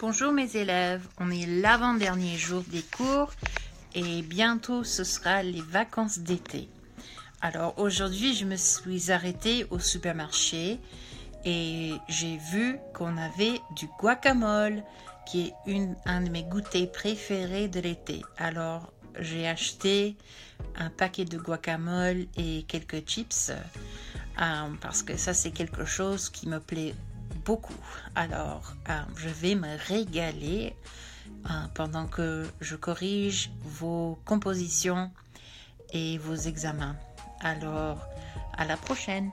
Bonjour mes élèves, on est l'avant-dernier jour des cours et bientôt ce sera les vacances d'été. Alors aujourd'hui je me suis arrêtée au supermarché et j'ai vu qu'on avait du guacamole qui est une, un de mes goûters préférés de l'été. Alors j'ai acheté un paquet de guacamole et quelques chips euh, parce que ça c'est quelque chose qui me plaît Alors, euh, je vais me régaler euh, pendant que je corrige vos compositions et vos examens. Alors, à la prochaine.